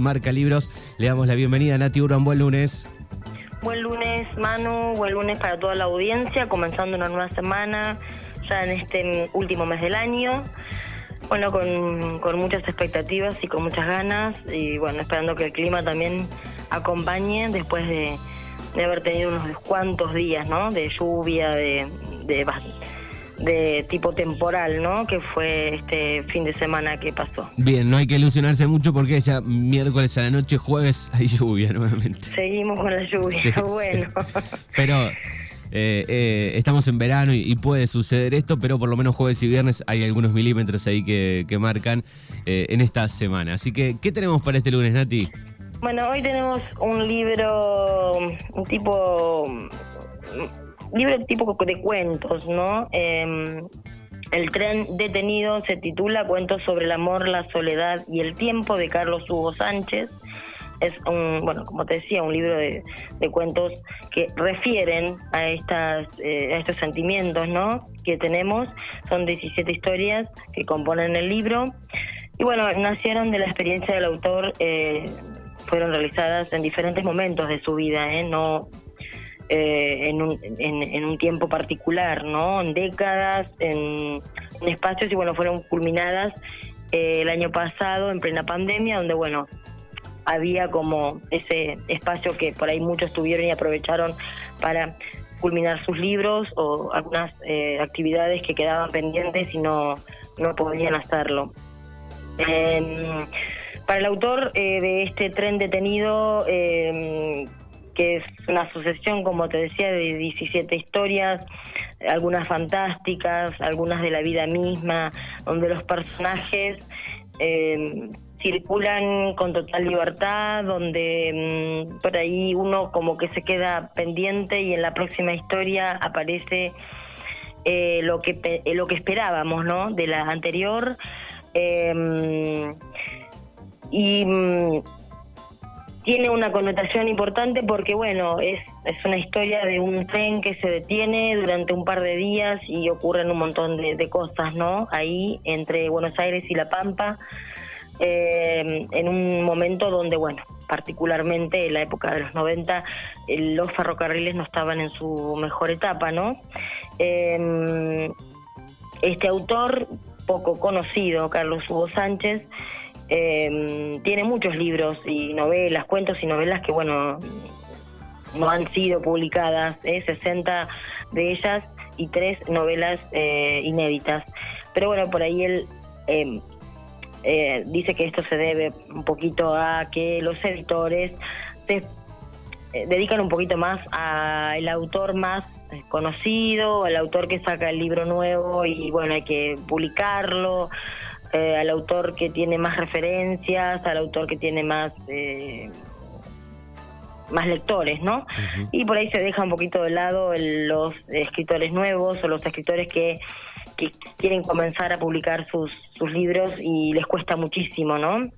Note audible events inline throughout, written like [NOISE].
Marca Libros. Le damos la bienvenida a Nati Urban. Buen lunes. Buen lunes, Manu. Buen lunes para toda la audiencia, comenzando una nueva semana, ya en este último mes del año. Bueno, con, muchas expectativas y con muchas ganas. Y bueno, esperando que el clima también acompañe después de, haber tenido unos cuantos días, ¿no? De lluvia, de, de de tipo temporal, ¿no? Que fue este fin de semana que pasó. Bien, no hay que ilusionarse mucho porque ya miércoles a la noche, jueves, hay lluvia nuevamente. Seguimos con la lluvia, bueno. Pero eh, eh, estamos en verano y, puede suceder esto, pero por lo menos jueves y viernes hay algunos milímetros ahí que, marcan eh, en esta semana. Así que, ¿qué tenemos para este lunes, Nati? Bueno, hoy tenemos un libro, un tipo libro tipo de cuentos, ¿no? Em, el tren detenido se titula Cuentos sobre el amor, la soledad y el tiempo de Carlos Hugo Sánchez. Es un, bueno, como te decía, un libro de, cuentos que refieren a, estas, eh, a estos sentimientos, ¿no? Que tenemos. Son 17 historias que componen el libro. Y bueno, nacieron de la experiencia del autor, eh, fueron realizadas en diferentes momentos de su vida, ¿eh? No eh, en, un, en, un tiempo particular, ¿no? En décadas, en, espacios y bueno, fueron culminadas eh, el año pasado en plena pandemia, donde bueno, había como ese espacio que por ahí muchos tuvieron y aprovecharon para culminar sus libros o algunas eh, actividades que quedaban pendientes y no, no podían hacerlo. Em, para el autor de este tren detenido, em, que es una sucesión, como te decía, de 17 historias, algunas fantásticas, algunas de la vida misma, donde los personajes eh, circulan con total libertad, donde mm, por ahí uno como que se queda pendiente y en la próxima historia aparece eh, lo que eh, lo que esperábamos, ¿no? De la anterior. y mm, tiene una connotación importante porque, bueno, es, es una historia de un tren que se detiene durante un par de días y ocurren un montón de, cosas, ¿no? Ahí, entre Buenos Aires y La Pampa, eh, en un momento donde, bueno, particularmente en la época de los 90, los ferrocarriles no estaban en su mejor etapa, ¿no? Em, este autor, poco conocido, Carlos Hugo Sánchez, eh, tiene muchos libros y novelas, cuentos y novelas que, bueno, no han sido publicadas, ¿eh? 60 de ellas y tres novelas eh, inéditas. Pero bueno, por ahí él em, eh, dice que esto se debe un poquito a que los editores se eh, dedican un poquito más al autor más conocido, al autor que saca el libro nuevo y bueno, hay que publicarlo eh, al autor que tiene más referencias, al autor que tiene más eh, más lectores, ¿no? Y por ahí se deja un poquito de lado los escritores nuevos o los escritores que, quieren comenzar a publicar sus, sus libros y les cuesta muchísimo, ¿no?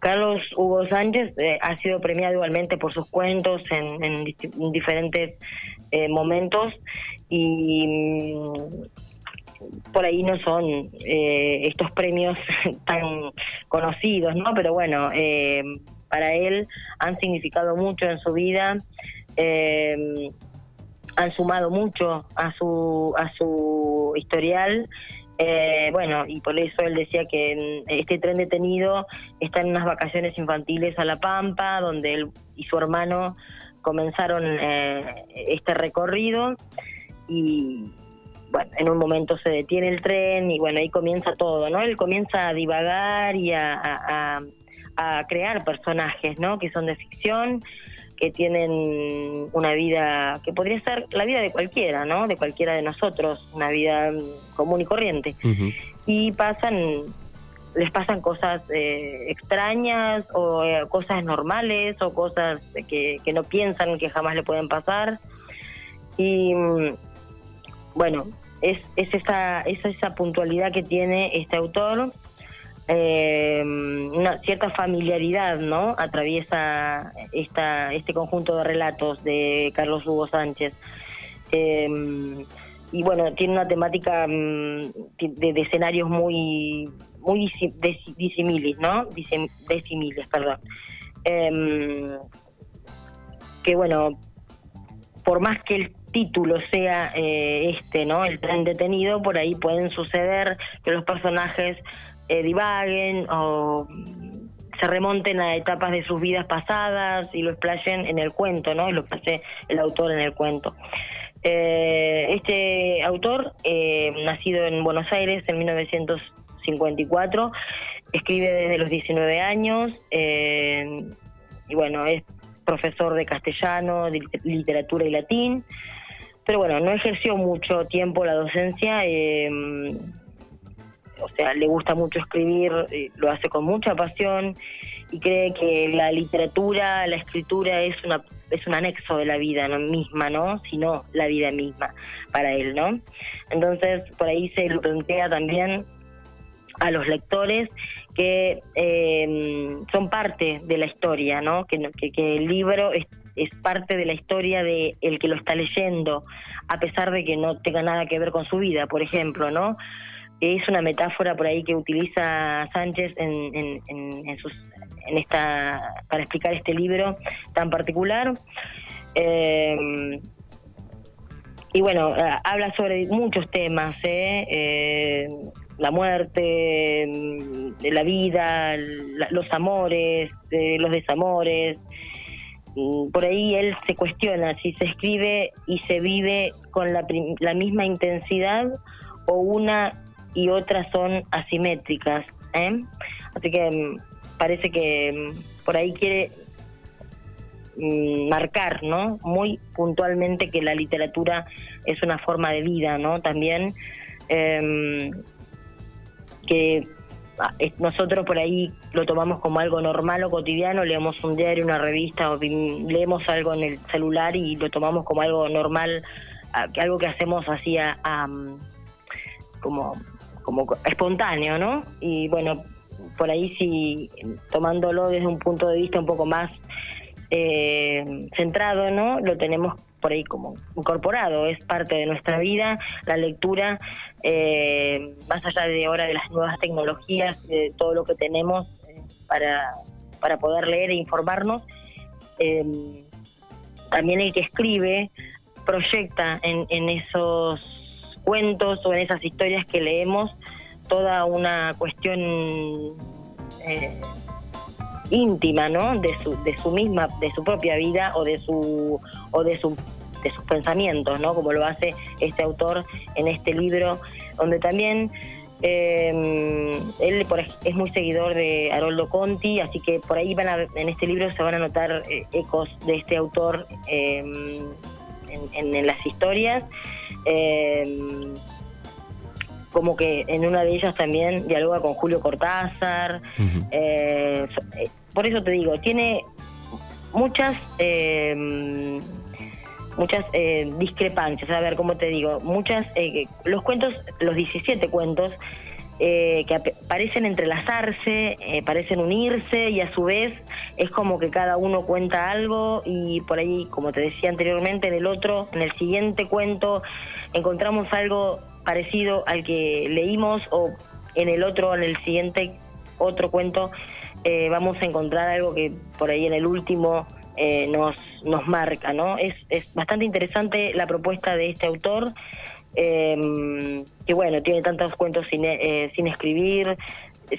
Carlos Hugo Sánchez eh, ha sido premiado igualmente por sus cuentos en, diferentes momentos y por ahí no son eh, estos premios [LAUGHS] tan conocidos, ¿no? Pero bueno, eh, para él han significado mucho en su vida, eh, han sumado mucho a su a su historial. bueno, y por eso él decía que este tren detenido está en unas vacaciones infantiles a La Pampa, donde él y su hermano comenzaron este recorrido y, bueno, en un momento se detiene el tren y bueno, ahí comienza todo, ¿no? Él comienza a divagar y a, crear personajes, ¿no? Que son de ficción, que tienen una vida que podría ser la vida de cualquiera, ¿no? De cualquiera de nosotros, una vida común y corriente. Y pasan, les pasan cosas eh, extrañas o eh, cosas normales o cosas que, que no piensan que jamás le pueden pasar. Y bueno, es, es, esa, es esa puntualidad que tiene este autor, eh, una cierta familiaridad, ¿no? Atraviesa esta, este conjunto de relatos de Carlos Hugo Sánchez. Eh, y bueno, tiene una temática mm, de, escenarios muy muy disimilis, ¿no? Disimilis, perdón. Em, que bueno, por más que el título sea eh, este, ¿no? El tren detenido, por ahí pueden suceder que los personajes eh, divaguen o se remonten a etapas de sus vidas pasadas y lo explayen en el cuento, ¿no? Y lo hace el autor en el cuento. Eh, este autor, eh, nacido en Buenos Aires en 1954, escribe desde los 19 años eh, y bueno, es profesor de castellano, literatura y latín, pero bueno, no ejerció mucho tiempo la docencia. o sea, le gusta mucho escribir, lo hace con mucha pasión y cree que la literatura, la escritura es una es un anexo de la vida no misma, ¿no? Sino la vida misma para él, ¿no? Entonces, por ahí se lo plantea también a los lectores que em, son parte de la historia, ¿no? Que, que, el libro es, parte de la historia de el que lo está leyendo, a pesar de que no tenga nada que ver con su vida, por ejemplo, ¿no? Es una metáfora por ahí que utiliza Sánchez en, en, en sus en esta para explicar este libro tan particular. Eh, y bueno, eh, habla sobre muchos temas, ¿eh? la muerte, mm, la vida, los amores, los desamores. Mm, por ahí él se cuestiona si se escribe y se vive con la, la misma intensidad o una y otra son asimétricas. Así que mm, parece que mm, por ahí quiere marcar, ¿no? Muy puntualmente que la literatura es una forma de vida, ¿no? También em, que nosotros por ahí lo tomamos como algo normal o cotidiano, leemos un diario, una revista o leemos algo en el celular y lo tomamos como algo normal, algo que hacemos así a, como como espontáneo, ¿no? Y bueno, por ahí sí, tomándolo desde un punto de vista un poco más eh, centrado, ¿no? Lo tenemos por ahí como incorporado, es parte de nuestra vida, la lectura, eh, más allá de ahora de las nuevas tecnologías, de todo lo que tenemos eh, para, para poder leer e informarnos, también el que escribe proyecta en, en esos cuentos o en esas historias que leemos toda una cuestión eh, íntima, ¿no? De su, de su misma, de su propia vida o de su o de su de sus pensamientos, ¿no? Como lo hace este autor en este libro, donde también eh, él es muy seguidor de Haroldo Conti, así que por ahí van a, en este libro se van a notar eh, ecos de este autor en, en, las historias como que en una de ellas también dialoga con Julio Cortázar. Eh, eh, por eso te digo, tiene muchas eh, muchas discrepancias. A ver, ¿cómo te digo? Muchas, los cuentos, los 17 cuentos, que parecen entrelazarse, parecen unirse y a su vez es como que cada uno cuenta algo y por ahí, como te decía anteriormente, en el otro, en el siguiente cuento, encontramos algo parecido al que leímos o en el otro, en el siguiente otro cuento, eh, vamos a encontrar algo que por ahí en el último eh, nos, nos marca, ¿no? Es, es bastante interesante la propuesta de este autor, em, que bueno, tiene tantos cuentos sin, eh, sin escribir,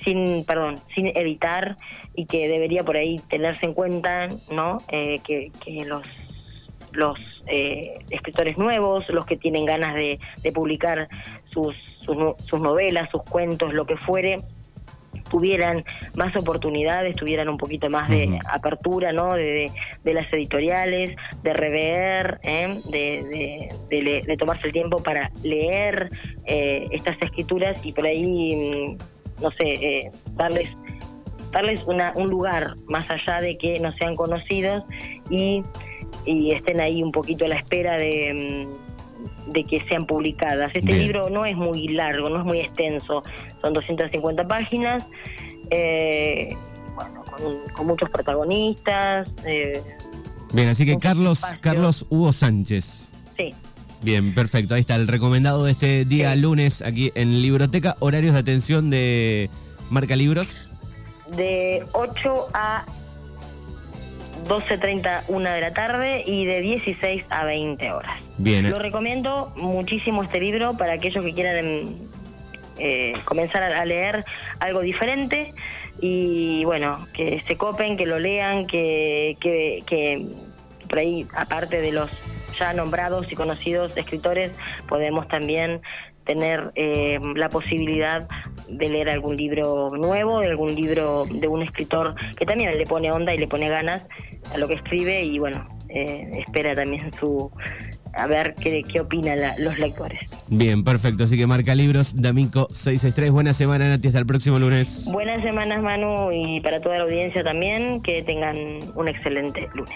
sin, perdón, sin editar y que debería por ahí tenerse en cuenta, ¿no? que, que los los eh, escritores nuevos, los que tienen ganas de, publicar sus, sus, novelas, sus cuentos, lo que fuere, tuvieran más oportunidades, tuvieran un poquito más de apertura, ¿no? De, las editoriales, de rever, ¿eh? de, de, tomarse el tiempo para leer eh, estas escrituras y por ahí, mm, no sé, darles darles una, un lugar más allá de que no sean conocidos y y estén ahí un poquito a la espera de, mm, de que sean publicadas. Este libro no es muy largo, no es muy extenso, son 250 páginas, eh, bueno, con, muchos protagonistas. Eh, Bien, así que Carlos, Carlos Hugo Sánchez. Sí. Bien, perfecto. Ahí está el recomendado de este día lunes aquí en Libroteca. Horarios de atención de, ¿Marca libros? De 8 a 12.30, una de la tarde y de 16 a 20 horas. Bien. Lo recomiendo muchísimo este libro para aquellos que quieran eh, comenzar a leer algo diferente y bueno, que se copen, que lo lean, que, que, que por ahí, aparte de los ya nombrados y conocidos escritores, podemos también tener eh, la posibilidad de leer algún libro nuevo, de algún libro de un escritor que también le pone onda y le pone ganas a lo que escribe y bueno, eh, espera también su a ver qué, qué opinan los lectores. Bien, perfecto. Así que marca libros, D'Amico 663. Buena semana, Nati. Hasta el próximo lunes. Buenas semanas, Manu, y para toda la audiencia también. Que tengan un excelente lunes.